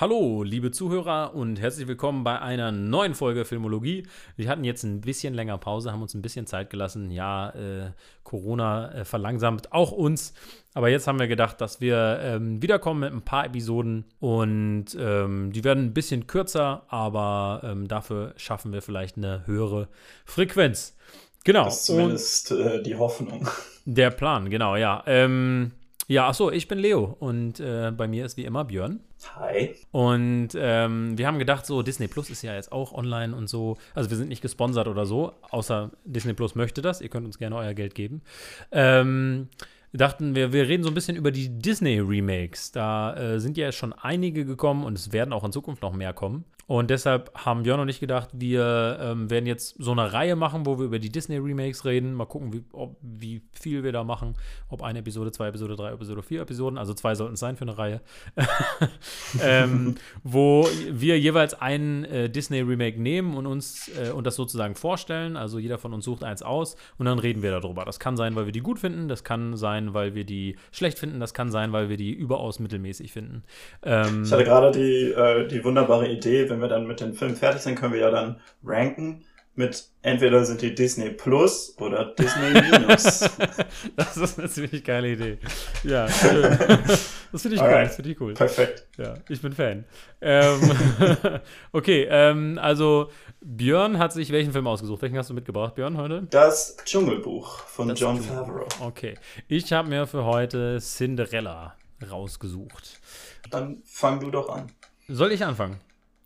Hallo, liebe Zuhörer und herzlich willkommen bei einer neuen Folge Filmologie. Wir hatten jetzt ein bisschen länger Pause, haben uns ein bisschen Zeit gelassen. Ja, äh, Corona äh, verlangsamt auch uns. Aber jetzt haben wir gedacht, dass wir ähm, wiederkommen mit ein paar Episoden und ähm, die werden ein bisschen kürzer, aber ähm, dafür schaffen wir vielleicht eine höhere Frequenz. Genau. Das ist zumindest äh, die Hoffnung. Der Plan, genau, ja. Ähm, ja, achso, ich bin Leo und äh, bei mir ist wie immer Björn. Hi. Und ähm, wir haben gedacht, so Disney Plus ist ja jetzt auch online und so. Also wir sind nicht gesponsert oder so, außer Disney Plus möchte das. Ihr könnt uns gerne euer Geld geben. Ähm, dachten wir, wir reden so ein bisschen über die Disney-Remakes. Da äh, sind ja schon einige gekommen und es werden auch in Zukunft noch mehr kommen. Und deshalb haben Björn und ich gedacht, wir ähm, werden jetzt so eine Reihe machen, wo wir über die Disney-Remakes reden. Mal gucken, wie, ob, wie viel wir da machen. Ob eine Episode, zwei Episode, drei Episode, vier Episoden. Also zwei sollten es sein für eine Reihe. ähm, wo wir jeweils einen äh, Disney-Remake nehmen und uns äh, und das sozusagen vorstellen. Also jeder von uns sucht eins aus und dann reden wir darüber. Das kann sein, weil wir die gut finden. Das kann sein, weil wir die schlecht finden. Das kann sein, weil wir die überaus mittelmäßig finden. Ähm, ich hatte gerade die, äh, die wunderbare Idee, wenn wir dann mit den Filmen fertig sind, können wir ja dann ranken mit entweder sind die Disney Plus oder Disney Minus. das ist eine ziemlich geile Idee. Ja, schön. Das finde ich cool. Das finde ich cool. Perfekt. Ja, ich bin Fan. Ähm, okay, ähm, also Björn hat sich welchen Film ausgesucht? Welchen hast du mitgebracht, Björn, heute? Das Dschungelbuch von das John Favreau. Okay, ich habe mir für heute Cinderella rausgesucht. Dann fang du doch an. Soll ich anfangen?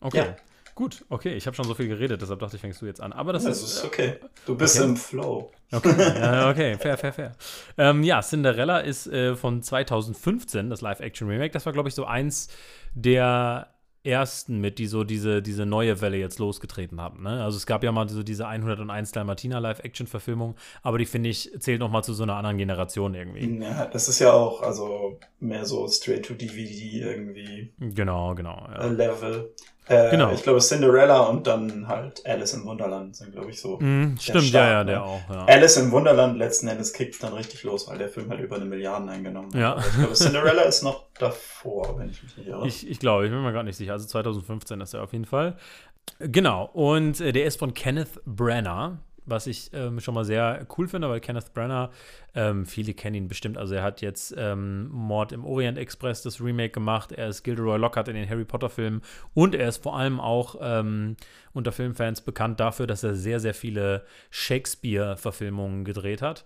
Okay. Ja. Gut, okay, ich habe schon so viel geredet, deshalb dachte ich, fängst du jetzt an. Aber das, das ist, ist okay. Du bist okay. im Flow. Okay, ja, okay, fair, fair, fair. Ähm, ja, Cinderella ist äh, von 2015, das Live-Action-Remake. Das war, glaube ich, so eins der ersten mit, die so diese, diese neue Welle jetzt losgetreten haben. Ne? Also es gab ja mal so diese 101 Dalmatiner Live-Action-Verfilmung, aber die finde ich, zählt noch mal zu so einer anderen Generation irgendwie. Ja, das ist ja auch also mehr so straight-to-DVD irgendwie. Genau, genau. Ja. Level. Äh, genau. Ich glaube, Cinderella und dann halt Alice im Wunderland sind, glaube ich, so. Mm, stimmt, Start, ja, ja, der ne? auch. Ja. Alice im Wunderland letzten Endes kickt dann richtig los, weil der Film halt über eine Milliarde eingenommen hat. Ja. ich glaube, Cinderella ist noch davor, wenn ich mich nicht irre. Ich, ich glaube, ich bin mir gar nicht sicher. Also 2015 ist er auf jeden Fall. Genau, und äh, der ist von Kenneth Branagh was ich ähm, schon mal sehr cool finde, weil Kenneth Branagh, ähm, viele kennen ihn bestimmt, also er hat jetzt ähm, Mord im Orient Express, das Remake gemacht, er ist Gilderoy Lockhart in den Harry Potter Filmen. Und er ist vor allem auch ähm, unter Filmfans bekannt dafür, dass er sehr, sehr viele Shakespeare-Verfilmungen gedreht hat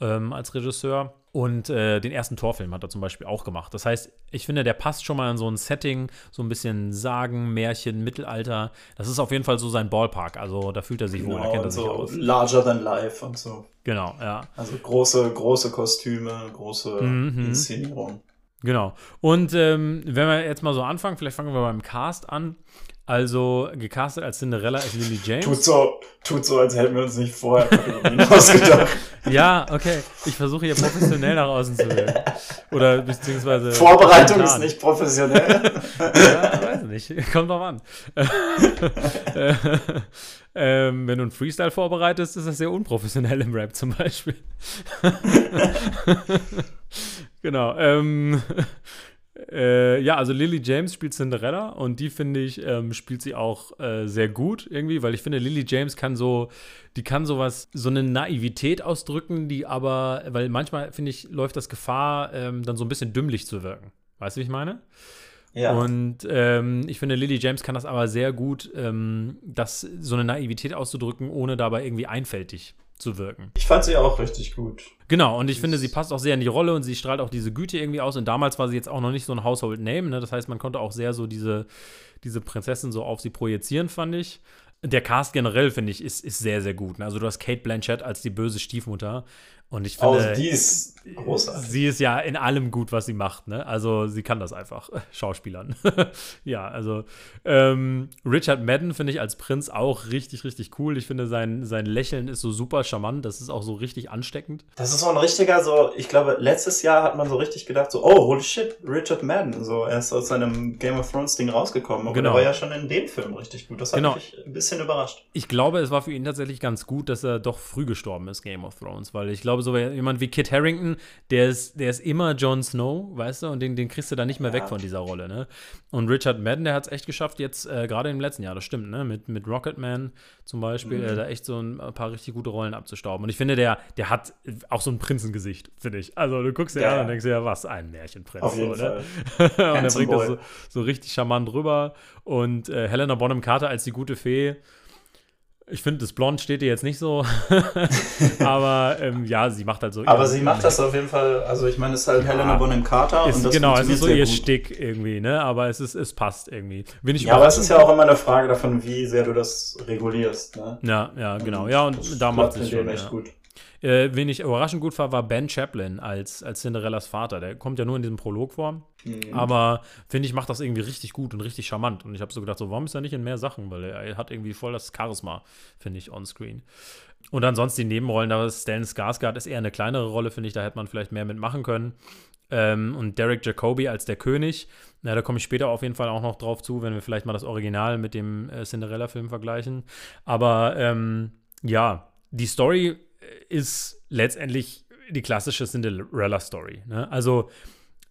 ähm, als Regisseur. Und äh, den ersten Torfilm hat er zum Beispiel auch gemacht. Das heißt, ich finde, der passt schon mal in so ein Setting, so ein bisschen Sagen, Märchen, Mittelalter. Das ist auf jeden Fall so sein Ballpark. Also da fühlt er sich genau, wohl, da kennt er so sich aus. Larger than life und so. Genau, ja. Also große, große Kostüme, große mhm. Inszenierung. Genau. Und ähm, wenn wir jetzt mal so anfangen, vielleicht fangen wir beim Cast an. Also gecastet als Cinderella ist Lily James. Tut so, tut so, als hätten wir uns nicht vorher ausgedacht. ja, okay. Ich versuche hier professionell nach außen zu werden. Oder beziehungsweise. Vorbereitung ist nicht professionell. ja, weiß nicht. Kommt drauf an. ähm, wenn du einen Freestyle vorbereitest, ist das sehr unprofessionell im Rap zum Beispiel. Genau. Ähm, äh, ja, also Lily James spielt Cinderella und die finde ich, ähm, spielt sie auch äh, sehr gut irgendwie, weil ich finde, Lily James kann so, die kann sowas, so eine Naivität ausdrücken, die aber, weil manchmal finde ich, läuft das Gefahr, ähm, dann so ein bisschen dümmlich zu wirken. Weißt du, wie ich meine? Ja. Und ähm, ich finde, Lily James kann das aber sehr gut, ähm, das, so eine Naivität auszudrücken, ohne dabei irgendwie einfältig zu wirken. Ich fand sie auch richtig gut. Genau, und ich das finde, sie passt auch sehr in die Rolle und sie strahlt auch diese Güte irgendwie aus. Und damals war sie jetzt auch noch nicht so ein Household Name, ne? Das heißt, man konnte auch sehr so diese, diese Prinzessin so auf sie projizieren, fand ich. Der Cast generell, finde ich, ist, ist sehr, sehr gut. Ne? Also du hast Kate Blanchett als die böse Stiefmutter. Und ich finde, oh, die ist großartig. sie ist ja in allem gut, was sie macht. Ne? Also sie kann das einfach, Schauspielern. ja, also ähm, Richard Madden finde ich als Prinz auch richtig, richtig cool. Ich finde, sein, sein Lächeln ist so super charmant. Das ist auch so richtig ansteckend. Das ist so ein richtiger, so, ich glaube, letztes Jahr hat man so richtig gedacht, so, oh, holy shit, Richard Madden. So, er ist aus seinem Game of Thrones Ding rausgekommen. Aber genau. er war ja schon in dem Film richtig gut. Das hat genau. mich ein bisschen überrascht. Ich glaube, es war für ihn tatsächlich ganz gut, dass er doch früh gestorben ist, Game of Thrones, weil ich glaube, glaube, so jemand wie Kit Harrington, der ist, der ist immer Jon Snow, weißt du, und den, den kriegst du da nicht mehr ja. weg von dieser Rolle, ne? Und Richard Madden, der hat es echt geschafft, jetzt äh, gerade im letzten Jahr, das stimmt, ne? Mit, mit Rocketman zum Beispiel, mhm. äh, da echt so ein paar richtig gute Rollen abzustauben. Und ich finde, der, der hat auch so ein Prinzengesicht, finde ich. Also du guckst dir ja. an und denkst dir, ja, was, ein Märchenprinz. Auf jeden so, ne? Fall. und er bringt das so, so, richtig charmant rüber. Und äh, Helena Bonham Carter als die gute Fee, ich finde, das Blond steht dir jetzt nicht so. aber ähm, ja, sie macht halt so. Aber sie macht das auf jeden Fall. Also, ich meine, es ist halt ja, Helena Bonham Carter. Ist, und das genau, es ist so ihr gut. Stick irgendwie, ne? Aber es, ist, es passt irgendwie. ja, aber es ist ja auch immer eine Frage davon, wie sehr du das regulierst, ne? Ja, ja, genau. Und ja, und da macht es schon. Echt ja. gut. Äh, wen ich überraschend gut fand, war Ben Chaplin als, als Cinderellas Vater. Der kommt ja nur in diesem Prolog vor. Mhm. Aber finde ich, macht das irgendwie richtig gut und richtig charmant. Und ich habe so gedacht, so, warum ist er nicht in mehr Sachen? Weil er, er hat irgendwie voll das Charisma, finde ich, on-screen. Und ansonsten die Nebenrollen, da ist Stan Skarsgård ist eher eine kleinere Rolle, finde ich. Da hätte man vielleicht mehr mitmachen können. Ähm, und Derek Jacobi als der König. Na, da komme ich später auf jeden Fall auch noch drauf zu, wenn wir vielleicht mal das Original mit dem äh, Cinderella-Film vergleichen. Aber ähm, ja, die Story ist letztendlich die klassische Cinderella-Story. Ne? Also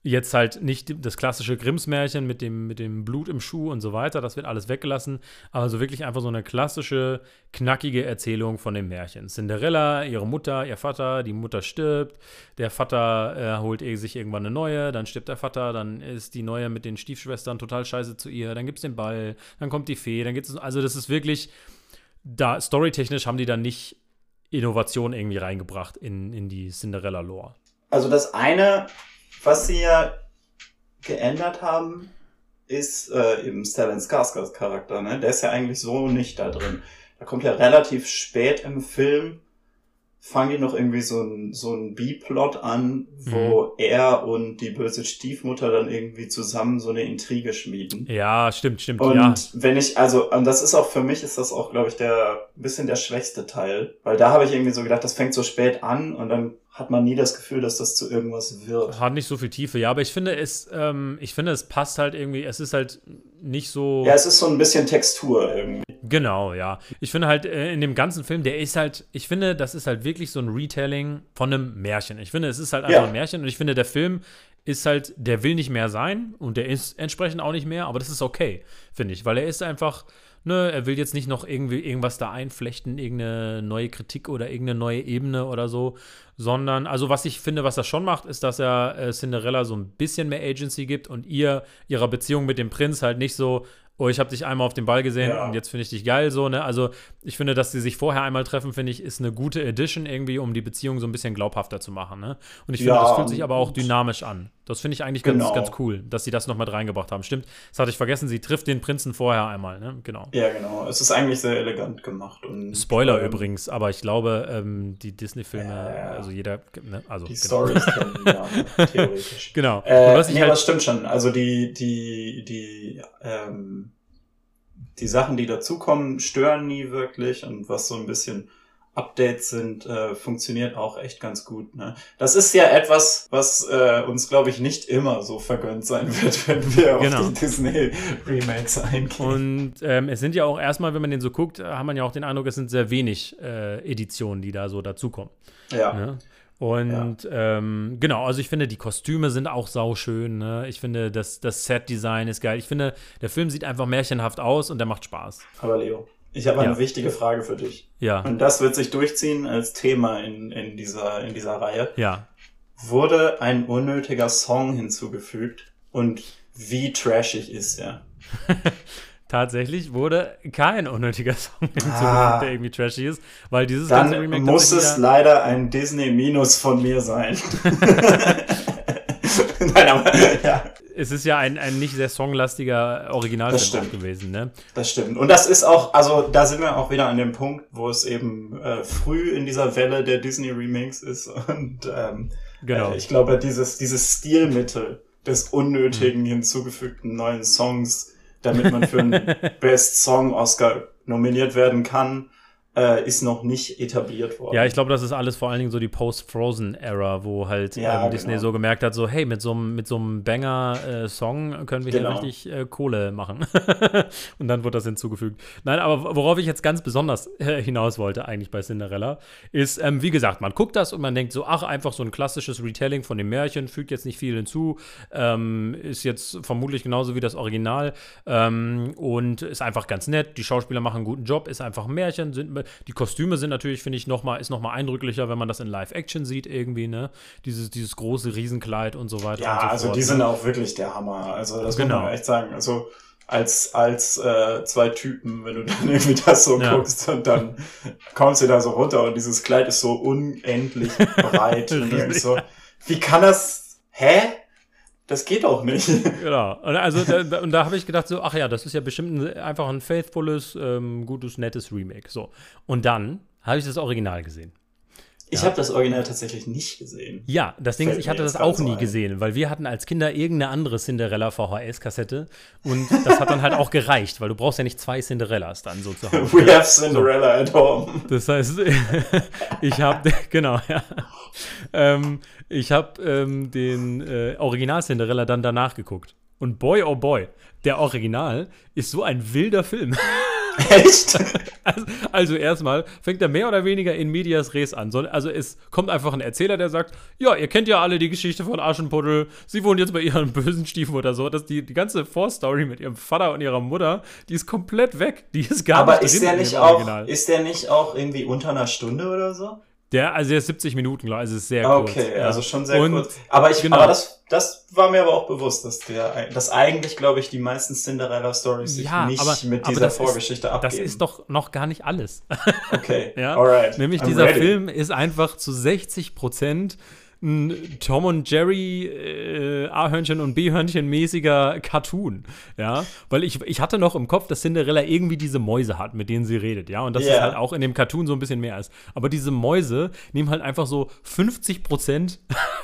jetzt halt nicht das klassische Grimms-Märchen mit dem, mit dem Blut im Schuh und so weiter, das wird alles weggelassen, aber so wirklich einfach so eine klassische, knackige Erzählung von dem Märchen. Cinderella, ihre Mutter, ihr Vater, die Mutter stirbt, der Vater äh, holt sich irgendwann eine neue, dann stirbt der Vater, dann ist die neue mit den Stiefschwestern total scheiße zu ihr, dann gibt es den Ball, dann kommt die Fee, dann gibt es, also das ist wirklich, da storytechnisch haben die dann nicht Innovation irgendwie reingebracht in, in die Cinderella-Lore. Also das eine, was sie ja geändert haben, ist äh, eben Stellan Skarsgårds Charakter. Ne? Der ist ja eigentlich so nicht da drin. Da kommt ja relativ spät im Film fangen die noch irgendwie so ein, so ein B-Plot an, wo mhm. er und die böse Stiefmutter dann irgendwie zusammen so eine Intrige schmieden. Ja, stimmt, stimmt. Und ja. wenn ich, also, und das ist auch für mich, ist das auch, glaube ich, der bisschen der schwächste Teil. Weil da habe ich irgendwie so gedacht, das fängt so spät an und dann hat man nie das Gefühl, dass das zu irgendwas wird. Hat nicht so viel Tiefe, ja, aber ich finde es, ähm, ich finde es passt halt irgendwie, es ist halt nicht so. Ja, es ist so ein bisschen Textur irgendwie. Genau, ja. Ich finde halt äh, in dem ganzen Film, der ist halt, ich finde, das ist halt wirklich so ein Retelling von einem Märchen. Ich finde, es ist halt einfach ja. ein Märchen und ich finde, der Film ist halt, der will nicht mehr sein und der ist entsprechend auch nicht mehr, aber das ist okay, finde ich, weil er ist einfach ne, er will jetzt nicht noch irgendwie irgendwas da einflechten, irgendeine neue Kritik oder irgendeine neue Ebene oder so, sondern, also was ich finde, was er schon macht, ist, dass er äh, Cinderella so ein bisschen mehr Agency gibt und ihr, ihrer Beziehung mit dem Prinz halt nicht so, oh, ich habe dich einmal auf dem Ball gesehen ja. und jetzt finde ich dich geil, so, ne? Also, ich finde, dass sie sich vorher einmal treffen, finde ich, ist eine gute Edition irgendwie, um die Beziehung so ein bisschen glaubhafter zu machen, ne? Und ich finde, ja, das fühlt sich aber auch dynamisch an. Das finde ich eigentlich genau. ganz, ganz cool, dass sie das noch mit reingebracht haben. Stimmt, das hatte ich vergessen, sie trifft den Prinzen vorher einmal, ne? Genau. Ja, genau. Es ist eigentlich sehr elegant gemacht. Und, Spoiler ähm, übrigens, aber ich glaube, ähm, die Disney-Filme, äh, also jeder, ne? also die genau. Stories kennen, ja, theoretisch. Genau. Äh, was nee, halt das stimmt schon. Also die, die, die, ähm, die Sachen, die dazukommen, stören nie wirklich und was so ein bisschen Updates sind, äh, funktioniert auch echt ganz gut. Ne? Das ist ja etwas, was äh, uns, glaube ich, nicht immer so vergönnt sein wird, wenn wir genau. auf die Disney-Remakes eingehen. Und ähm, es sind ja auch erstmal, wenn man den so guckt, hat man ja auch den Eindruck, es sind sehr wenig äh, Editionen, die da so dazukommen. Ja. Ne? Und ja. ähm, genau, also ich finde, die Kostüme sind auch sauschön. Ne? Ich finde, das, das Set-Design ist geil. Ich finde, der Film sieht einfach märchenhaft aus und der macht Spaß. Aber Leo, ich habe eine ja. wichtige Frage für dich. Ja. Und das wird sich durchziehen als Thema in, in, dieser, in dieser Reihe. Ja. Wurde ein unnötiger Song hinzugefügt und wie trashig ist er? Tatsächlich wurde kein unnötiger Song hinzugefügt, ah, der irgendwie trashy ist, weil dieses dann ganze Remake muss es leider ein Disney-Minus von mir sein. Nein, aber ja. Es ist ja ein, ein nicht sehr songlastiger Originalfilm gewesen, ne? Das stimmt. Und das ist auch, also da sind wir auch wieder an dem Punkt, wo es eben äh, früh in dieser Welle der Disney-Remakes ist. Und ähm, genau. Äh, ich glaube, dieses, dieses Stilmittel des unnötigen hm. hinzugefügten neuen Songs damit man für einen Best Song Oscar nominiert werden kann, äh, ist noch nicht etabliert worden. Ja, ich glaube, das ist alles vor allen Dingen so die Post-Frozen-Era, wo halt Ja, ähm, Disney genau. so gemerkt hat, so, hey, mit so einem mit Banger-Song können wir Genau. hier richtig äh, Kohle machen. Und dann wurde das hinzugefügt. Nein, aber worauf ich jetzt ganz besonders äh, hinaus wollte, eigentlich bei Cinderella, ist, ähm, wie gesagt, man guckt das und man denkt so, ach, einfach so ein klassisches Retelling von dem Märchen, fügt jetzt nicht viel hinzu, ähm, ist jetzt vermutlich genauso wie das Original ähm, und ist einfach ganz nett. Die Schauspieler machen einen guten Job, ist einfach ein Märchen. Sind, die Kostüme sind natürlich, finde ich, noch mal, ist nochmal eindrücklicher, wenn man das in Live-Action sieht, irgendwie, ne? Dieses, dieses große Riesenkleid und so weiter. Ja, und so also fort, die ne? sind auch wirklich der Hammer. Also das Genau. muss man echt sagen. Also als, als äh, zwei Typen, wenn du dann irgendwie das so Ja. guckst und dann kommst du da so runter und dieses Kleid ist so unendlich breit. und so, wie kann das? Hä? Das geht doch nicht. Genau. Und also da, und da habe ich gedacht so, ach ja, das ist ja bestimmt ein, einfach ein faithfules, ähm, gutes, nettes Remake. So. Und dann habe ich das Original gesehen. Ich Ja. habe das Original tatsächlich nicht gesehen. Ja, das Ding ist, ich hatte das auch so nie ein. gesehen, weil wir hatten als Kinder irgendeine andere Cinderella VHS-Kassette und das hat dann halt auch gereicht, weil du brauchst ja nicht zwei Cinderellas dann so zu Hause. We have Cinderella at home. Das heißt, ich habe, genau, ja. Ähm, ich habe ähm, den äh, Original Cinderella dann danach geguckt. Und boy, oh boy, der Original ist so ein wilder Film. Echt? Also, also erstmal fängt er mehr oder weniger in medias res an. So, Also es kommt einfach ein Erzähler, der sagt, ja, ihr kennt ja alle die Geschichte von Aschenputtel. Sie wohnen jetzt bei ihren bösen Stiefmutter so. Dass die, die ganze Vorstory mit ihrem Vater und ihrer Mutter, die ist komplett weg. Die ist gar Aber nicht ist der nicht auch, Original. ist der nicht auch irgendwie unter einer Stunde oder so? Der, also der ist 70 Minuten, glaube ich. Also ist sehr kurz. Okay, also schon sehr Und- kurz. Aber ich, genau. aber das, das war mir aber auch bewusst, dass der, dass eigentlich, glaube ich, die meisten Cinderella-Stories sich Ja, nicht aber- mit dieser das ist- Vorgeschichte abgeben. Das ist doch noch gar nicht alles. okay. Ja, Alright. Nämlich I'm dieser ready. Film ist einfach zu 60 Prozent ein Tom und Jerry äh, A-Hörnchen und B-Hörnchen mäßiger Cartoon, ja, weil ich, ich hatte noch im Kopf, dass Cinderella irgendwie diese Mäuse hat, mit denen sie redet, ja, und dass es Ja. halt auch in dem Cartoon so ein bisschen mehr ist. Aber diese Mäuse nehmen halt einfach so 50 Prozent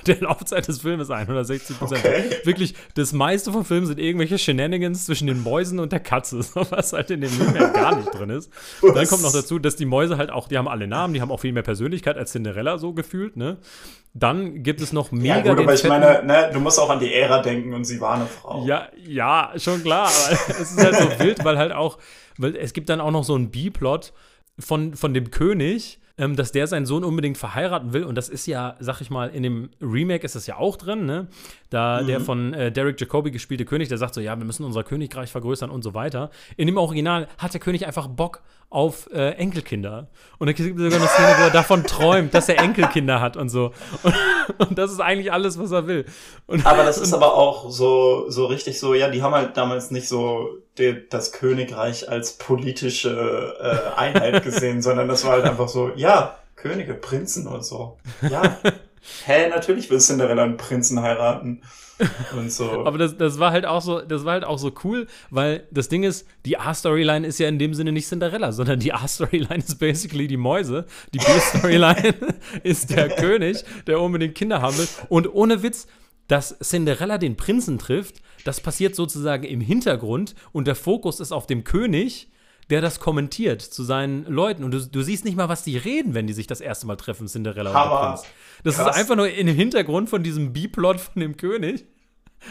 der Laufzeit des Filmes ein, oder 60 Prozent. Okay. Wirklich, das meiste vom Film sind irgendwelche Shenanigans zwischen den Mäusen und der Katze, was halt in dem Film ja gar nicht drin ist. Dann Was? kommt noch dazu, dass die Mäuse halt auch, die haben alle Namen, die haben auch viel mehr Persönlichkeit als Cinderella so gefühlt, ne? Dann gibt es noch mega Ja, gut, aber ich meine, ne, du musst auch an die Ära denken und sie war eine Frau. ja, ja, schon klar, es ist halt so wild, weil halt auch, weil es gibt dann auch noch so einen B-Plot von, von dem König, ähm, dass der seinen Sohn unbedingt verheiraten will. Und das ist ja, sag ich mal, in dem Remake ist das ja auch drin, ne? Da der von äh, Derek Jacobi gespielte König, der sagt so, ja, wir müssen unser Königreich vergrößern und so weiter. In dem Original hat der König einfach Bock auf äh, Enkelkinder. Und dann gibt es sogar eine Szene, wo er davon träumt, dass er Enkelkinder hat und so. Und, und das ist eigentlich alles, was er will. Und, Aber das ist aber auch so, so richtig so, ja, die haben halt damals nicht so die, das Königreich als politische äh, Einheit gesehen, sondern das war halt einfach so, ja, Könige, Prinzen und so. Ja. Hä, natürlich will Cinderella einen Prinzen heiraten. Und so. Aber das, das war halt auch so, das war halt auch so cool, weil das Ding ist, die A-Storyline ist ja in dem Sinne nicht Cinderella, sondern die A-Storyline ist basically die Mäuse. Die B-Storyline ist der König, der unbedingt Kinder haben will. Und ohne Witz, dass Cinderella den Prinzen trifft, das passiert sozusagen im Hintergrund und der Fokus ist auf dem König, der das kommentiert zu seinen Leuten. Und du, du siehst nicht mal, was die reden, wenn die sich das erste Mal treffen, Cinderella und der Hammer. Prinz. Das Krass. ist einfach nur im Hintergrund von diesem B-Plot von dem König.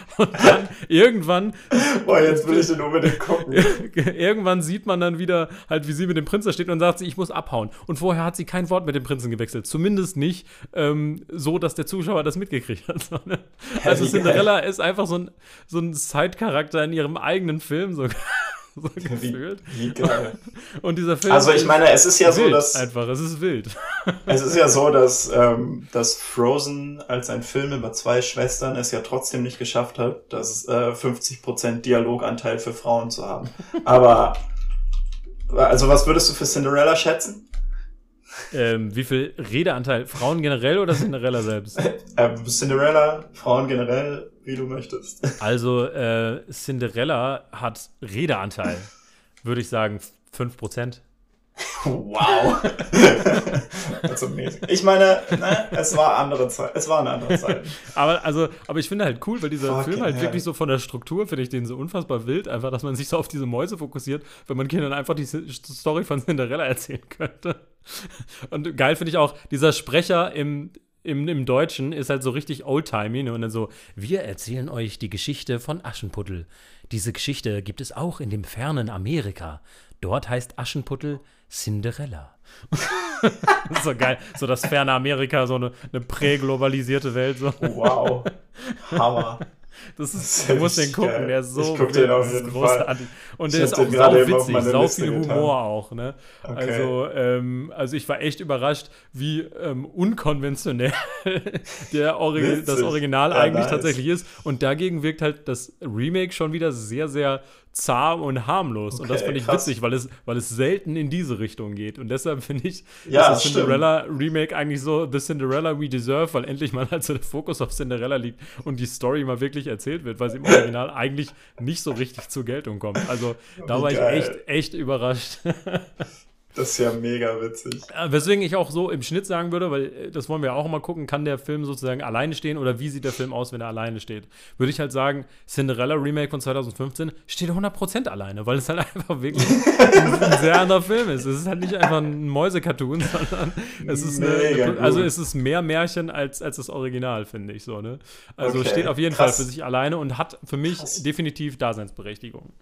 Und dann irgendwann, Boah, jetzt will ich den unbedingt gucken. irgendwann sieht man dann wieder halt, wie sie mit dem Prinz da steht und sagt sie, ich muss abhauen. Und vorher hat sie kein Wort mit dem Prinzen gewechselt. Zumindest nicht ähm, so, dass der Zuschauer das mitgekriegt hat. So? Also. Cinderella ist einfach so ein, so ein Side-Charakter in ihrem eigenen Film, so, so Wie, gefühlt. wie geil. Und dieser Film Also ich ist meine, es ist ja so, wild dass einfach, es ist wild. Es ist ja so, dass, ähm, dass Frozen als ein Film über zwei Schwestern es ja trotzdem nicht geschafft hat, das äh, 50% Dialoganteil für Frauen zu haben. Aber, also was würdest du für Cinderella schätzen? ähm, wie viel Redeanteil? Frauen generell oder Cinderella selbst? Äh, Cinderella, Frauen generell, wie du möchtest. Also, äh, Cinderella hat Redeanteil, würde ich sagen, 5%. Wow. ist amazing. Ich meine, ne, es war andere Zeit. Es war eine andere Zeit. aber, also, aber ich finde halt cool, weil dieser Fucking Film halt hell. wirklich so von der Struktur, finde ich den so unfassbar wild, einfach, dass man sich so auf diese Mäuse fokussiert, wenn man Kindern einfach die Story von Cinderella erzählen könnte. Und geil finde ich auch, dieser Sprecher im, im, im Deutschen ist halt so richtig oldtimey ne? und dann so, wir erzählen euch die Geschichte von Aschenputtel. Diese Geschichte gibt es auch in dem fernen Amerika. Dort heißt Aschenputtel Cinderella. so geil. So das ferne Amerika, so eine, eine präglobalisierte Welt. So. Wow. Hammer. Das ist, du musst den gucken, der ist so Ich guck den auf jeden großartig. Und Ich der hab ist auch sau witzig, sau viel getan. Humor auch, ne? Okay. Also, ähm, also ich war echt überrascht, wie ähm, unkonventionell der Ori Witzig. das Original Ja, eigentlich nice. tatsächlich ist. Und dagegen wirkt halt das Remake schon wieder sehr, sehr zahm und harmlos. und das Okay, finde ich krass. witzig, weil es, weil es selten in diese Richtung geht. Und deshalb finde ich Ja, das stimmt. Cinderella Remake eigentlich so The Cinderella We Deserve, weil endlich mal halt so der Fokus auf Cinderella liegt und die Story mal wirklich erzählt wird, weil sie im Original eigentlich nicht so richtig zur Geltung kommt. Also da Wie war ich geil. echt, echt überrascht. Das ist ja mega witzig. Äh, Weswegen ich auch so im Schnitt sagen würde, weil äh, das wollen wir ja auch mal gucken, kann der Film sozusagen alleine stehen oder wie sieht der Film aus, wenn er alleine steht? Würde ich halt sagen, Cinderella Remake von 2015 steht 100% alleine, weil es halt einfach wirklich ein, sehr anderer Film ist. Es ist halt nicht einfach ein Mäusecartoon, sondern es ist, eine, also es ist mehr Märchen als, als das Original, finde ich so. Ne? Also Okay, steht auf jeden krass. Fall für sich alleine und hat für mich Krass. definitiv Daseinsberechtigung.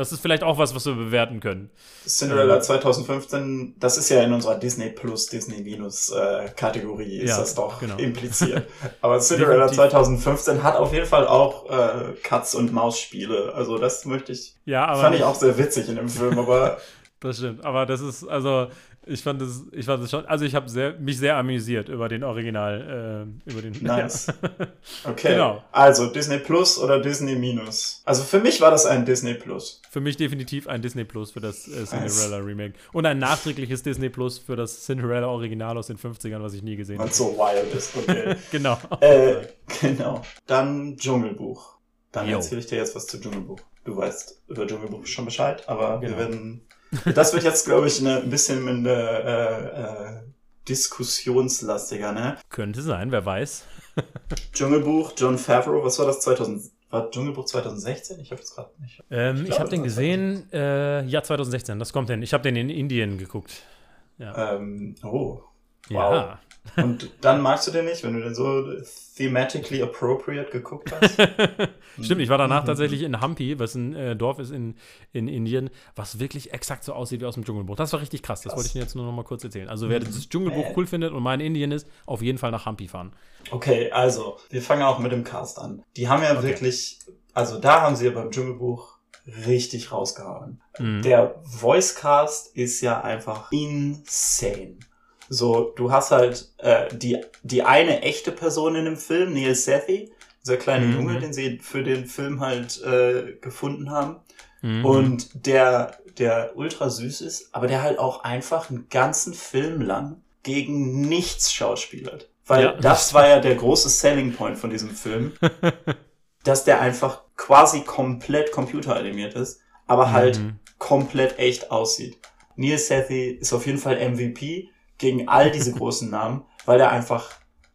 Das ist vielleicht auch was, was wir bewerten können. Cinderella 2015, das ist ja in unserer Disney Plus, Disney Minus äh, Kategorie, ist Ja, das doch genau. impliziert. Aber Cinderella Definitiv. 2015 hat auf jeden Fall auch äh, Katz- und Maus-Spiele. Also das möchte ich, Ja, aber fand ich auch sehr witzig in dem Film, aber Das stimmt, aber das ist, also, ich fand es, ich fand es schon, also ich habe sehr, mich sehr amüsiert über den Original, äh, über den. nice. Ja. Okay, Genau. also Disney Plus oder Disney Minus? Also für mich war das ein Disney Plus. Für mich definitiv ein Disney Plus für das äh, Cinderella Remake. Und ein nachträgliches Disney Plus für das Cinderella Original aus den 50ern, was ich nie gesehen habe. es so wild ist, okay. Genau. äh, genau. Dann Dschungelbuch. Dann erzähle ich dir jetzt was zu Dschungelbuch. Du weißt über Dschungelbuch schon Bescheid, aber wir Genau. werden. Das wird jetzt, glaube ich, eine, ein bisschen in der äh, äh, diskussionslastiger, ne? Könnte sein, wer weiß. Dschungelbuch, John Favreau, was war das? 2000, war Dschungelbuch 2016? Ich habe es gerade nicht. Ähm, ich glaube, habe den gesehen, äh, ja, 2016, das kommt hin. Ich habe den in Indien geguckt. Ja. Ähm, oh. ja. Und dann magst du den nicht, wenn du den so thematically appropriate geguckt hast? Stimmt, ich war danach Mhm. tatsächlich in Hampi, was ein äh, Dorf ist in, in Indien, was wirklich exakt so aussieht wie aus dem Dschungelbuch. Das war richtig krass, das Krass. wollte ich Ihnen jetzt nur noch mal kurz erzählen. Also wer Mhm. das Dschungelbuch cool findet und mal in Indien ist, auf jeden Fall nach Hampi fahren. Okay, also, wir fangen auch mit dem Cast an. Die haben ja Okay. wirklich, also da haben sie ja beim Dschungelbuch richtig rausgehauen. Mhm. Der Voice Cast ist ja einfach insane. So, du hast halt äh, die, die eine echte Person in dem Film, Neil Sethi, dieser kleine Mhm. Junge, den sie für den Film halt äh, gefunden haben. Mhm. Und der, der ultra süß ist, aber der halt auch einfach einen ganzen Film lang gegen nichts schauspielert. Weil Ja. das war ja der große Selling Point von diesem Film, dass der einfach quasi komplett computeranimiert ist, aber halt Mhm. komplett echt aussieht. Neil Sethi ist auf jeden Fall MVP gegen all diese großen Namen, weil er einfach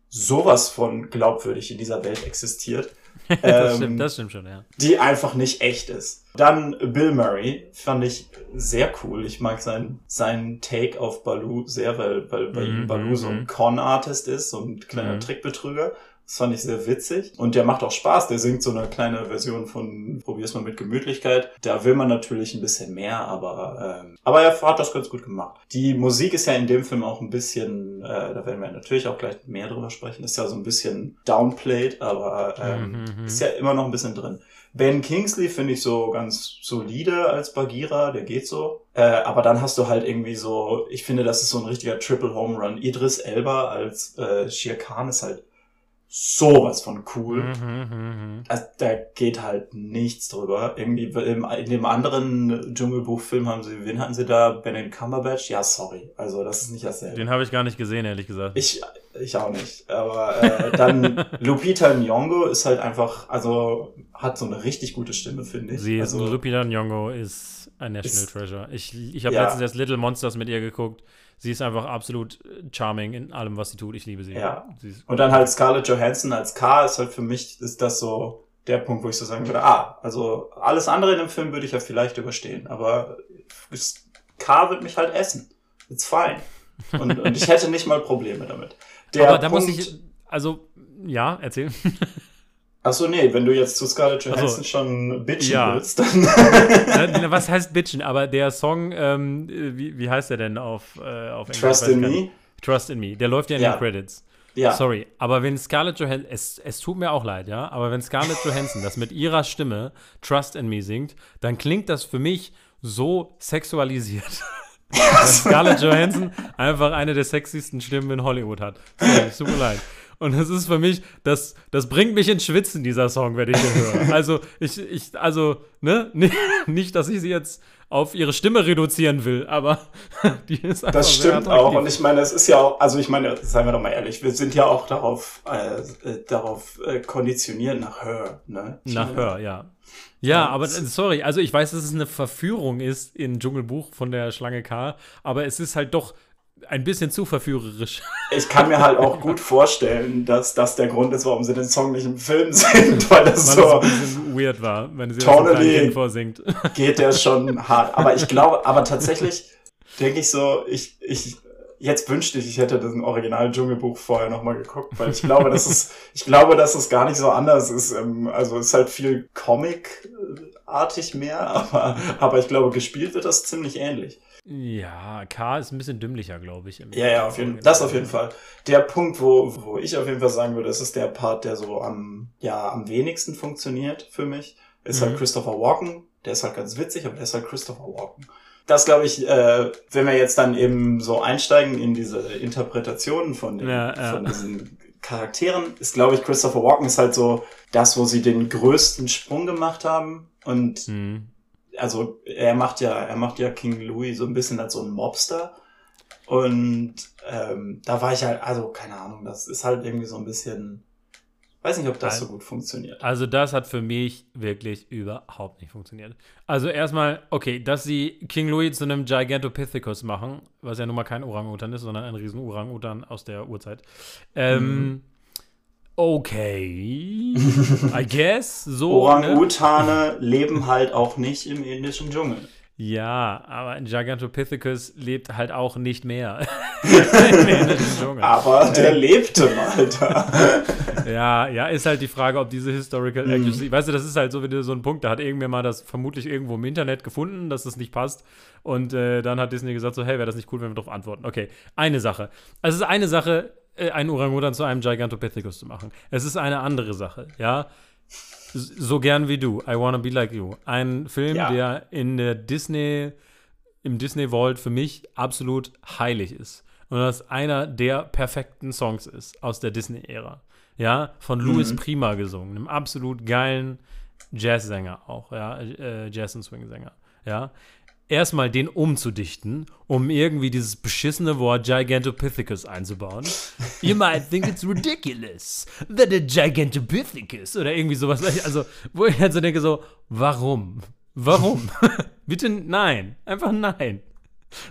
sowas von glaubwürdig in dieser Welt existiert das, ähm, stimmt, das stimmt schon, ja. die einfach nicht echt ist. Dann Bill Murray fand ich sehr cool. Ich mag seinen seinen Take auf Baloo sehr, weil, weil bei Mhm, ihm Baloo so mhm. ein Con-Artist ist, so ein kleiner Mhm. Trickbetrüger. Das fand ich sehr witzig. Und der macht auch Spaß. Der singt so eine kleine Version von Probier's mal mit Gemütlichkeit. Da will man natürlich ein bisschen mehr, aber, ähm, aber er hat das ganz gut gemacht. Die Musik ist ja in dem Film auch ein bisschen, äh, da werden wir natürlich auch gleich mehr drüber sprechen, ist ja so ein bisschen downplayed, aber ähm, Mhm, mhm. ist ja immer noch ein bisschen drin. Ben Kingsley finde ich so ganz solide als Bagheera, der geht so. Äh, aber dann hast du halt irgendwie so, ich finde, das ist so ein richtiger Triple Home Run. Idris Elba als äh, Shere Khan ist halt sowas von cool. Mhm, mhm, Also, da geht halt nichts drüber. Irgendwie im, in dem anderen Dschungelbuchfilm haben sie, wen hatten sie da? Benedict Cumberbatch? Ja, sorry. Also, das ist nicht dasselbe. Den habe ich gar nicht gesehen, ehrlich gesagt. Ich, ich auch nicht. Aber äh, dann Lupita Nyong'o ist halt einfach, also hat so eine richtig gute Stimme, finde ich. Sie, also, Lupita Nyong'o ist ein National Ist- Treasure. Ich, ich habe Ja. letztens erst Little Monsters mit ihr geguckt. Sie ist einfach absolut charming in allem, was sie tut. Ich liebe sie. Ja. Sie und dann halt Scarlett Johansson als K ist halt für mich, ist das so der Punkt, wo ich so sagen würde, ah, also alles andere in dem Film würde ich ja vielleicht überstehen, aber K wird mich halt essen. It's fine. Und, und ich hätte nicht mal Probleme damit. Der Aber da muss Punkt- ich. Also, ja, erzähl. Ach so, nee, wenn du jetzt zu Scarlett. Johansson schon bitchen Ja. willst, dann. Was heißt Bitchen? Aber der Song, ähm, wie, wie heißt der denn auf, äh, auf Englisch? Trust in me. Trust in Me. Der läuft ja in Ja. den Credits. Ja. Sorry, aber wenn Scarlett Johansson, es, es tut mir auch leid, ja, aber wenn Scarlett Johansson das mit ihrer Stimme Trust in Me singt, dann klingt das für mich so sexualisiert. Weil Scarlett Johansson einfach eine der sexiesten Stimmen in Hollywood hat. Sorry, es tut mir leid. Und das ist für mich, das, das bringt mich ins Schwitzen, dieser Song, wenn ich den höre. Also, ich, ich, also, ne, nicht, dass ich sie jetzt auf ihre Stimme reduzieren will, aber die ist einfach Das stimmt auch. Und ich meine, es ist ja auch, also ich meine, seien wir doch mal ehrlich, wir sind ja auch darauf, äh, äh, darauf äh, konditioniert nach Her, ne? Ich Nach meine, Her, ja. Ja, aber äh, sorry, also ich weiß, dass es eine Verführung ist in Dschungelbuch von der Schlange K, aber es ist halt doch ein bisschen zu verführerisch. Ich kann mir halt auch gut vorstellen, dass das der Grund ist, warum sie den Song nicht im Film singt, weil das Weil so weird war, wenn sie das Tonally- Kind vorsingt. geht der schon hart. Aber ich glaube, aber tatsächlich denke ich so, ich, ich, jetzt wünschte ich, ich hätte das Original Dschungelbuch vorher nochmal geguckt, weil ich glaube, dass es, ich glaube, dass es gar nicht so anders ist. Ähm, Also es ist halt viel Comic-artig mehr, aber, aber ich glaube, gespielt wird das ziemlich ähnlich. Ja, K ist ein bisschen dümmlicher, glaube ich. Ja, ja, auf jeden, das auf jeden Fall. Der Punkt, wo, wo ich auf jeden Fall sagen würde, das ist der Part, der so am, ja, am wenigsten funktioniert für mich, ist Mhm. halt Christopher Walken. Der ist halt ganz witzig, aber der ist halt Christopher Walken. Das glaube ich, äh, wenn wir jetzt dann eben so einsteigen in diese Interpretationen von, den, Ja, ja. von diesen Charakteren, ist glaube ich, Christopher Walken ist halt so das, wo sie den größten Sprung gemacht haben. Und Hm. Also er macht ja, er macht ja King Louis so ein bisschen als so ein Mobster. Und ähm, da war ich halt, also keine Ahnung, das ist halt irgendwie so ein bisschen, weiß nicht, ob das so gut funktioniert. Also das hat für mich wirklich überhaupt nicht funktioniert. Also erstmal, okay, dass sie King Louis zu einem Gigantopithecus machen, was ja nun mal kein Orang-Utan ist, sondern ein riesen Orang-Utan aus der Urzeit. Ähm, okay, I guess, so. ne? Orang-Utane leben halt auch nicht im indischen Dschungel. Ja, aber ein Gigantopithecus lebt halt auch nicht mehr. Im indischen Dschungel. Aber der lebte mal da. Ja, ja, ist halt die Frage, ob diese Historical Accuracy, weißt du, das ist halt so wieder so ein Punkt, da hat irgendwer mal das vermutlich irgendwo im Internet gefunden, dass das nicht passt. Und äh, dann hat Disney gesagt, so, hey, wäre das nicht cool, wenn wir darauf antworten. Okay, eine Sache. Also es ist eine Sache, äh, einen Orangutan zu einem Gigantopithecus zu machen. Es ist eine andere Sache, ja. So gern wie du, I Wanna Be Like You. Ein Film, Ja. der in der Disney, im Disney Vault für mich absolut heilig ist. Und das einer der perfekten Songs ist aus der Disney-Ära. Ja, von Louis Mhm. Prima gesungen, einem absolut geilen Jazzsänger auch, ja, äh, Jazz- und Swing-Sänger, ja. Erstmal den umzudichten, um irgendwie dieses beschissene Wort Gigantopithecus einzubauen. You might think it's ridiculous that a Gigantopithecus oder irgendwie sowas. Also, wo ich halt so denke, so, warum? Warum? Bitte nein. Einfach nein.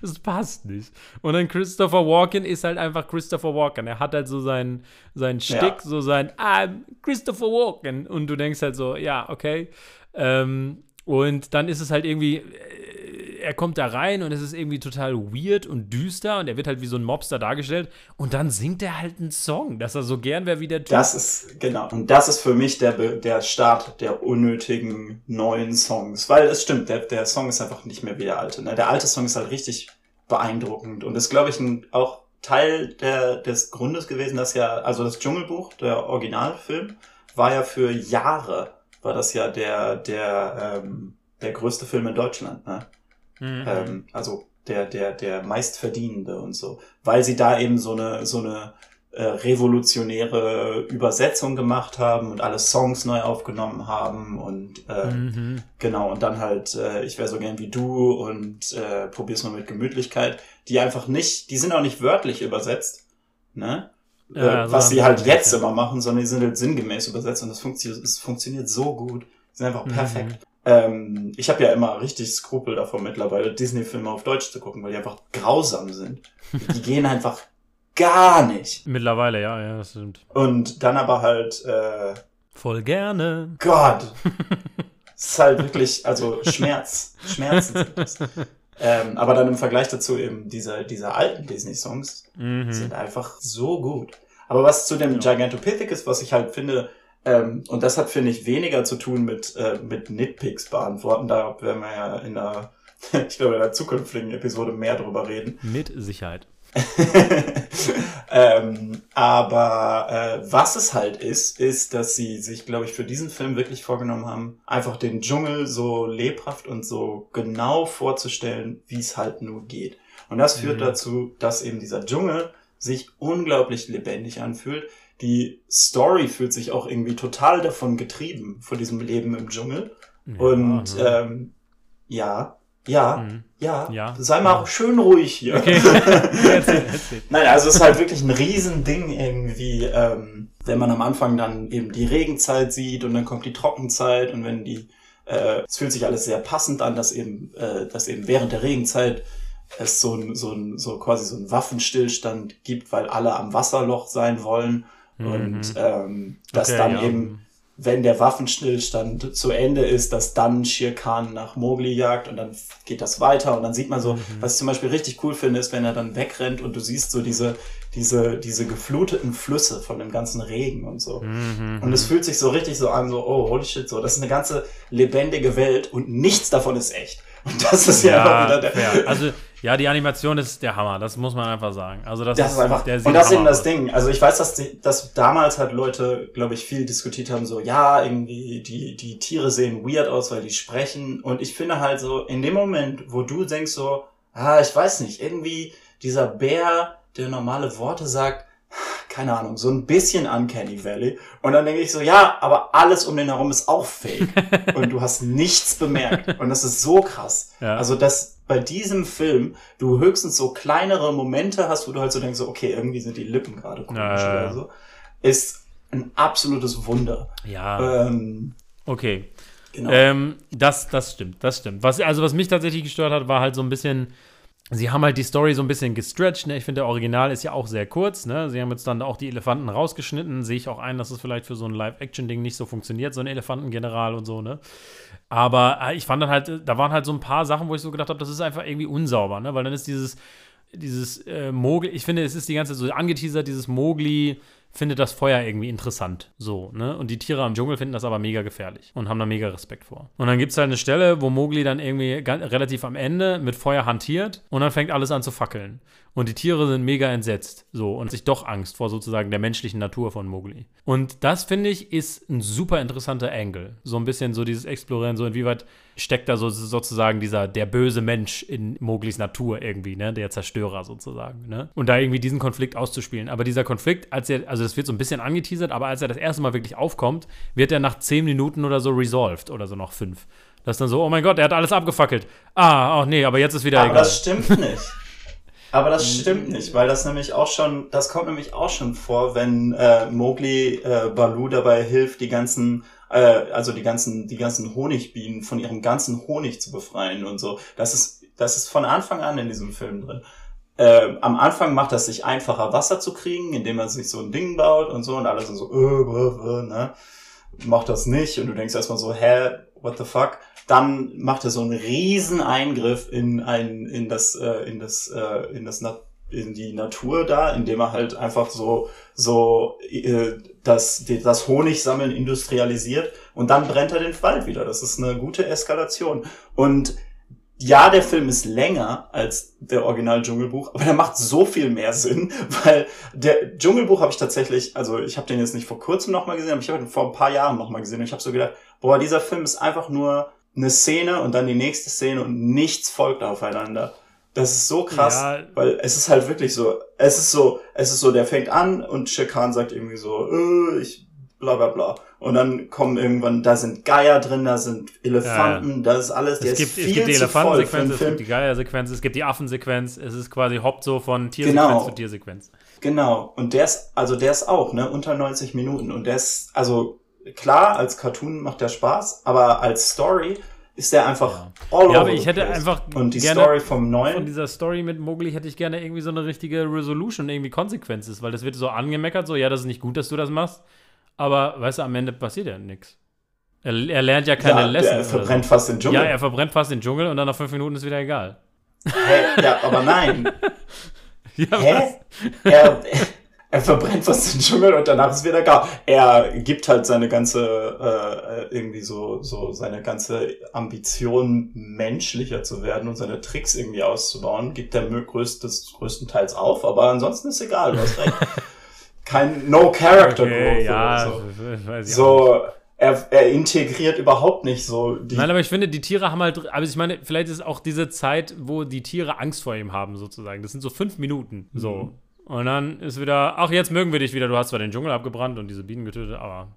Das passt nicht. Und dann Christopher Walken ist halt einfach Christopher Walken. Er hat halt so seinen, seinen Stick, Ja. so sein I'm Christopher Walken. Und du denkst halt so, ja, okay. Ähm, und dann ist es halt irgendwie, er kommt da rein und es ist irgendwie total weird und düster und er wird halt wie so ein Mobster dargestellt. Und dann singt er halt einen Song, dass er so gern wäre wie der Typ. Das ist, genau. Und das ist für mich der, der Start der unnötigen neuen Songs. Weil es stimmt, der, der Song ist einfach nicht mehr wie der alte. Ne? Der alte Song ist halt richtig beeindruckend und ist, glaube ich, ein, auch Teil der, des Grundes gewesen, dass ja, also das Dschungelbuch, der Originalfilm, war ja für Jahre, war das ja der, der, ähm, der größte Film in Deutschland. Ne? Mhm. ähm, also der, der, der meistverdienende und so, weil sie da eben so eine, so eine äh, revolutionäre Übersetzung gemacht haben und alle Songs neu aufgenommen haben und äh, Mhm. genau und dann halt äh, ich wäre so gern wie du und äh, probier's mal mit Gemütlichkeit, die einfach nicht, die sind auch nicht wörtlich übersetzt, ne? Ja, äh, was sie halt jetzt ja. immer machen, sondern die sind halt sinngemäß übersetzt und das funktioniert, es funktioniert so gut, die sind einfach Mhm. Ähm, ich habe ja immer richtig Skrupel davor mittlerweile, Disney-Filme auf Deutsch zu gucken, weil die einfach grausam sind. Die gehen einfach gar nicht. Mittlerweile, ja, ja, das stimmt. Und dann aber halt, äh, Voll gerne. Gott. Es ist halt wirklich, also Schmerz. Schmerzen sind das. Ähm, aber dann im Vergleich dazu eben diese, diese alten Disney-Songs Mhm. sind einfach so gut. Aber was zu dem Gigantopithecus, was ich halt finde, ähm, und das hat, finde ich, weniger zu tun mit, äh, mit Nitpicks beantworten. Da werden wir ja in der, ich glaube, in der zukünftigen Episode mehr drüber reden. Mit Sicherheit. ähm, aber äh, was es halt ist, ist, dass sie sich, glaube ich, für diesen Film wirklich vorgenommen haben, einfach den Dschungel so lebhaft und so genau vorzustellen, wie es halt nur geht. Und das führt Mhm. dazu, dass eben dieser Dschungel sich unglaublich lebendig anfühlt. Die Story fühlt sich auch irgendwie total davon getrieben, von diesem Leben im Dschungel. Ja, Und ne? ähm, ja, ja, Mhm. ja, Ja. sei mal Ja. schön ruhig hier. Okay. erzähl, erzähl. Nein, also es ist halt wirklich ein Riesending irgendwie, ähm, wenn man am Anfang dann eben die Regenzeit sieht und dann kommt die Trockenzeit und wenn die, äh, es fühlt sich alles sehr passend an, dass eben, äh, dass eben während der Regenzeit es so ein, so ein, so quasi so ein Waffenstillstand gibt, weil alle am Wasserloch sein wollen und ähm, dass Mhm. Okay, dann ja. eben wenn der Waffenstillstand zu Ende ist, dass dann Shere Khan nach Mowgli jagt und dann geht das weiter und dann sieht man so, Mhm. was ich zum Beispiel richtig cool finde, ist, wenn er dann wegrennt und du siehst so diese, diese, diese gefluteten Flüsse von dem ganzen Regen und so. Mhm. Und es fühlt sich so richtig so an, so, oh, holy shit, so, das ist eine ganze lebendige Welt und nichts davon ist echt. Und das ist ja, immer wieder der, fair. Also, ja, die Animation ist der Hammer, das muss man einfach sagen. Also, das, Das ist einfach, der und das ist eben das. Ding. Also ich weiß, dass, die, dass damals halt Leute, glaube ich, viel diskutiert haben, so, ja, irgendwie, die, die Tiere sehen weird aus, weil die sprechen. Und ich finde halt so, in dem Moment, wo du denkst so, ah, ich weiß nicht, irgendwie dieser Bär, der normale Worte sagt, keine Ahnung, so ein bisschen Uncanny Valley. Und dann denke ich so, ja, aber alles um den herum ist auch fake. und du hast nichts bemerkt. Und das ist so krass. Ja. Also, dass bei diesem Film du höchstens so kleinere Momente hast, wo du halt so denkst, so, okay, irgendwie sind die Lippen gerade komisch ja. oder so, ist ein absolutes Wunder. Ja, Ähm, okay. genau. Ähm, das, das stimmt, das stimmt. Was, also, was mich tatsächlich gestört hat, war halt so ein bisschen. Sie haben halt die Story so ein bisschen gestretched. Ne? Ich finde, der Original ist ja auch sehr kurz. Ne? Sie haben jetzt dann auch die Elefanten rausgeschnitten. Sehe ich auch ein, dass es vielleicht für so ein Live-Action-Ding nicht so funktioniert, so ein Elefantengeneral und so. Ne? Aber äh, ich fand dann halt, äh, da waren halt so ein paar Sachen, wo ich so gedacht habe, das ist einfach irgendwie unsauber. Ne? Weil dann ist dieses, dieses äh, Mogli, ich finde, es ist die ganze Zeit so angeteasert, dieses Mogli findet das Feuer irgendwie interessant. So, ne? Und die Tiere am Dschungel finden das aber mega gefährlich und haben da mega Respekt vor. Und dann gibt es halt eine Stelle, wo Mogli dann irgendwie relativ am Ende mit Feuer hantiert und dann fängt alles an zu fackeln. Und die Tiere sind mega entsetzt. So, und sich doch Angst vor sozusagen der menschlichen Natur von Mowgli. Und das, finde ich, ist ein super interessanter Angle. So ein bisschen so dieses Explorieren, so inwieweit steckt da so sozusagen dieser, der böse Mensch in Mowglis Natur irgendwie, ne? Der Zerstörer sozusagen, ne? Und da irgendwie diesen Konflikt auszuspielen. Aber dieser Konflikt, als er, also das wird so ein bisschen angeteasert, aber als er das erste Mal wirklich aufkommt, wird er nach zehn Minuten oder so resolved oder so noch fünf. Das ist dann so, oh mein Gott, er hat alles abgefackelt. Ah, oh nee, aber jetzt ist wieder aber egal. das stimmt nicht. Aber das stimmt nicht, weil das nämlich auch schon, das kommt nämlich auch schon vor, wenn äh, Mowgli äh, Balu dabei hilft, die ganzen, äh, also die ganzen, die ganzen Honigbienen von ihrem ganzen Honig zu befreien und so. Das ist, das ist von Anfang an in diesem Film drin. Äh, am Anfang macht es sich einfacher, Wasser zu kriegen, indem man sich so ein Ding baut und so und alle sind so, äh, äh, äh, ne? Macht das nicht und du denkst erstmal so, hä, what the fuck? Dann macht er so einen riesen Eingriff in ein, in das, äh, in das, äh, in das, Na in die Natur da, indem er halt einfach so, so, äh, das, das Honigsammeln industrialisiert und dann brennt er den Wald wieder. Das ist eine gute Eskalation. Und ja, der Film ist länger als der Original Dschungelbuch, aber der macht so viel mehr Sinn, weil der Dschungelbuch habe ich tatsächlich, also ich habe den jetzt nicht vor kurzem nochmal gesehen, aber ich habe ihn vor ein paar Jahren nochmal gesehen und ich habe so gedacht, boah, dieser Film ist einfach nur eine Szene und dann die nächste Szene und nichts folgt aufeinander. Das ist so krass, ja. weil es ist halt wirklich so, es ist so, es ist so, der fängt an und Shekan sagt irgendwie so, äh, ich bla bla bla. Und dann kommen irgendwann, da sind Geier drin, da sind Elefanten, ja, ja. das ist alles, es gibt, es gibt die Elefantensequenz, es gibt die Geiersequenz, es gibt die Affensequenz, es ist quasi Haupt so von Tiersequenz genau. zu Tiersequenz. Genau, und der ist, also der ist auch, ne, unter 90 Minuten und der ist, also klar, als Cartoon macht der Spaß, aber als Story ist der einfach ja. all Ja, aber ich hätte place. einfach und die Story vom neuen von dieser Story mit Mowgli hätte ich gerne irgendwie so eine richtige Resolution, irgendwie Konsequenzen, weil das wird so angemeckert, so ja, das ist nicht gut, dass du das machst, aber weißt du, am Ende passiert ja nichts. Er, er, lernt ja keine ja, Lesson. Er verbrennt so. fast den Dschungel. Ja, er verbrennt fast den Dschungel und dann nach fünf Minuten ist wieder egal. Hä? Ja, aber nein. ja, Hä? Er, er verbrennt fast den Dschungel und danach ist wieder gar. Er gibt halt seine ganze, äh, irgendwie so, so seine ganze Ambition, menschlicher zu werden und seine Tricks irgendwie auszubauen, gibt er größtes, größtenteils auf, aber ansonsten ist egal, du hast recht. Kein No Character okay, Growth ja, so. Weiß ich so er, er integriert überhaupt nicht so die. Nein, aber ich finde, die Tiere haben halt, also ich meine, vielleicht ist auch diese Zeit, wo die Tiere Angst vor ihm haben, sozusagen. Das sind so fünf Minuten. So. Mhm. Und dann ist wieder, ach, jetzt mögen wir dich wieder. Du hast zwar den Dschungel abgebrannt und diese Bienen getötet, aber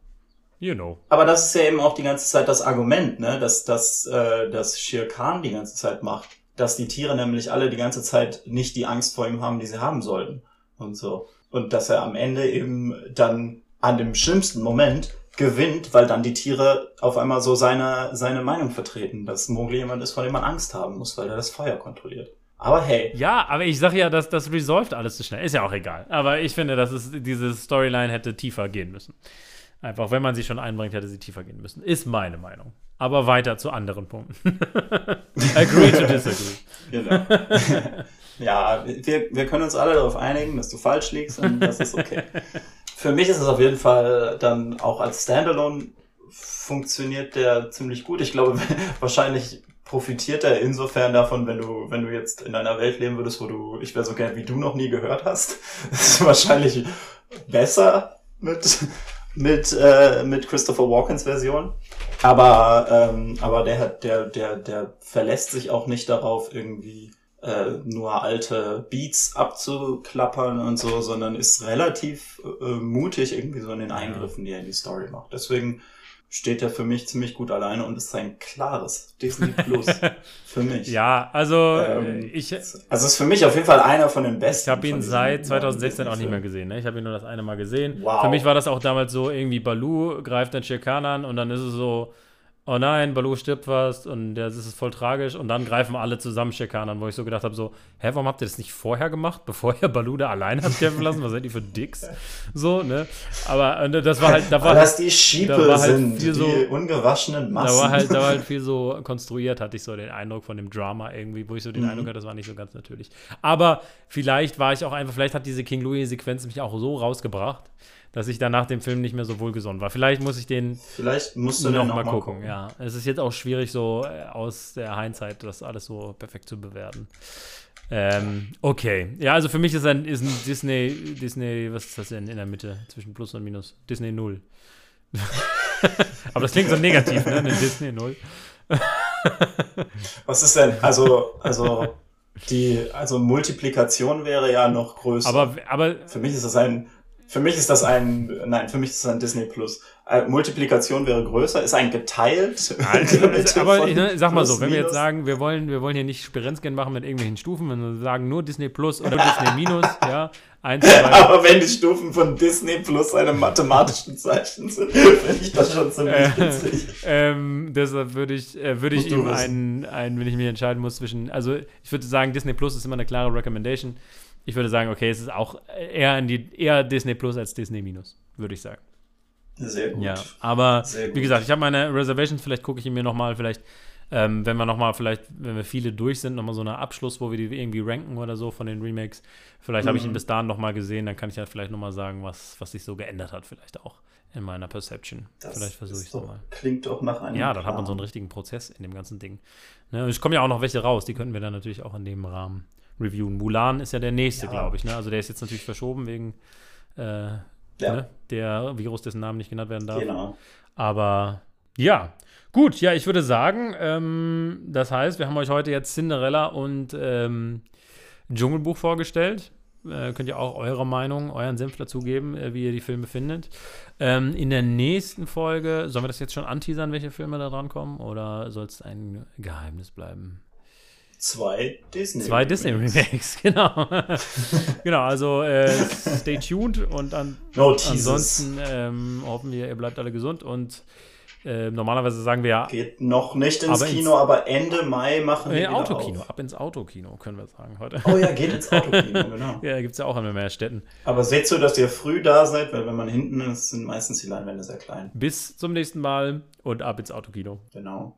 you know. Aber das ist ja eben auch die ganze Zeit das Argument, ne, dass, dass, äh, dass Shere Khan die ganze Zeit macht. Dass die Tiere nämlich alle die ganze Zeit nicht die Angst vor ihm haben, die sie haben sollten. Und so. Und dass er am Ende eben dann an dem schlimmsten Moment gewinnt, weil dann die Tiere auf einmal so seine, seine Meinung vertreten, dass Mowgli jemand ist, vor dem man Angst haben muss, weil er das Feuer kontrolliert. Aber hey. Ja, aber ich sag ja, dass das resolved alles zu schnell. Ist ja auch egal. Aber ich finde, dass es diese Storyline hätte tiefer gehen müssen. Einfach, wenn man sie schon einbringt, hätte sie tiefer gehen müssen. Ist meine Meinung. Aber weiter zu anderen Punkten. Agree to disagree. Genau. Ja, wir, wir können uns alle darauf einigen, dass du falsch liegst und das ist okay. Für mich ist es auf jeden Fall dann auch als Standalone funktioniert der ziemlich gut. Ich glaube, wahrscheinlich profitiert er insofern davon, wenn du, wenn du jetzt in einer Welt leben würdest, wo du Ich wäre so gern wie du noch nie gehört hast. Das ist wahrscheinlich besser mit, mit, äh, mit Christopher Walkens Version. Aber, ähm, aber der hat, der, der, der verlässt sich auch nicht darauf, irgendwie äh, nur alte Beats abzuklappern und so, sondern ist relativ äh, mutig irgendwie so in den Eingriffen, die er in die Story macht. Deswegen steht er für mich ziemlich gut alleine und ist ein klares Disney Plus für mich. Ja, also ähm, ich. Also ist für mich auf jeden Fall einer von den besten. Ich habe ihn seit 2016 auch nicht mehr gesehen. Ne? Ich habe ihn nur das eine Mal gesehen. Wow. Für mich war das auch damals so irgendwie Balu greift dann Shirkan an und dann ist es so oh nein, Baloo stirbt fast und das ist voll tragisch und dann greifen alle zusammen Shekan an, wo ich so gedacht habe, so, hä, warum habt ihr das nicht vorher gemacht, bevor ihr Baloo da alleine habt kämpfen lassen? Was seid ihr für Dicks? So, ne? Aber das war halt, da war das die Schiepe da halt sind, die so, ungewaschenen Massen. Da war halt, da war halt viel so konstruiert, hatte ich so den Eindruck von dem Drama irgendwie, wo ich so den mhm. Eindruck hatte, das war nicht so ganz natürlich. Aber vielleicht war ich auch einfach, vielleicht hat diese King Louis-Sequenz mich auch so rausgebracht, dass ich dann nach dem Film nicht mehr so wohlgesonnen war. Vielleicht muss ich den Vielleicht musst du noch, noch mal, gucken. gucken. Ja, es ist jetzt auch schwierig, so äh, aus der Hindsight das alles so perfekt zu bewerten. Ähm, okay. Ja, also für mich ist ein, ist ein Disney, Disney, was ist das denn in der Mitte zwischen Plus und Minus? Disney 0. Aber das klingt so negativ, ne? Eine Disney 0. was ist denn? Also, also die, also Multiplikation wäre ja noch größer. Aber, aber für mich ist das ein für mich ist das ein, nein, für mich ist das ein Disney Plus. Äh, Multiplikation wäre größer, ist ein geteilt. Also, aber ne, sag mal so, wenn wir jetzt sagen, wir wollen, wir wollen hier nicht Sperenzchen machen mit irgendwelchen Stufen, wenn wir sagen nur Disney Plus oder Disney Minus, ja, eins, zwei. aber wenn die Stufen von Disney Plus einem mathematischen Zeichen sind, finde ich das schon ziemlich äh, witzig. Ähm, deshalb würde ich, äh, würde ich ihm einen, einen, wenn ich mich entscheiden muss zwischen, also ich würde sagen, Disney Plus ist immer eine klare Recommendation ich würde sagen, okay, es ist auch eher, in die, eher Disney Plus als Disney Minus, würde ich sagen. Sehr gut. Ja, aber gut. wie gesagt, ich habe meine Reservations, vielleicht gucke ich ihn mir nochmal, vielleicht, ähm, wenn wir nochmal, vielleicht, wenn wir viele durch sind, nochmal so einen Abschluss, wo wir die irgendwie ranken oder so von den Remakes. Vielleicht mhm. habe ich ihn bis dahin nochmal gesehen, dann kann ich ja vielleicht nochmal sagen, was, was sich so geändert hat, vielleicht auch in meiner Perception. Das vielleicht versuche ich es mal. Klingt doch nach einem. Ja, dann Plan. hat man so einen richtigen Prozess in dem ganzen Ding. Ne, es kommen ja auch noch welche raus, die könnten wir dann natürlich auch in dem Rahmen reviewen. Mulan ist ja der nächste, ja. glaube ich. Ne? Also der ist jetzt natürlich verschoben wegen äh, ja. ne? der Virus, dessen Namen nicht genannt werden darf. Genau. Aber ja, Gut, ja, ich würde sagen, ähm, das heißt, wir haben euch heute jetzt Cinderella und ähm, Dschungelbuch vorgestellt. Äh, könnt ihr auch eure Meinung, euren Senf dazugeben, äh, wie ihr die Filme findet. Ähm, in der nächsten Folge, sollen wir das jetzt schon anteasern, welche Filme da dran kommen? Oder soll es ein Geheimnis bleiben? Zwei Disney. Zwei Disney Remakes, genau. genau, also äh, stay tuned und an, No ansonsten ähm, hoffen wir, ihr bleibt alle gesund und äh, normalerweise sagen wir ja. Geht noch nicht ins Aber ins- Kino, aber Ende Mai machen wir Äh, Autokino, Auf. ab ins Autokino, können wir sagen heute. Oh ja, geht ins Autokino, genau. Ja, gibt es ja auch in mehr Städten. Aber seht so, dass ihr früh da seid, weil wenn man hinten ist, sind meistens die Leinwände sehr klein. Bis zum nächsten Mal und ab ins Autokino. Genau.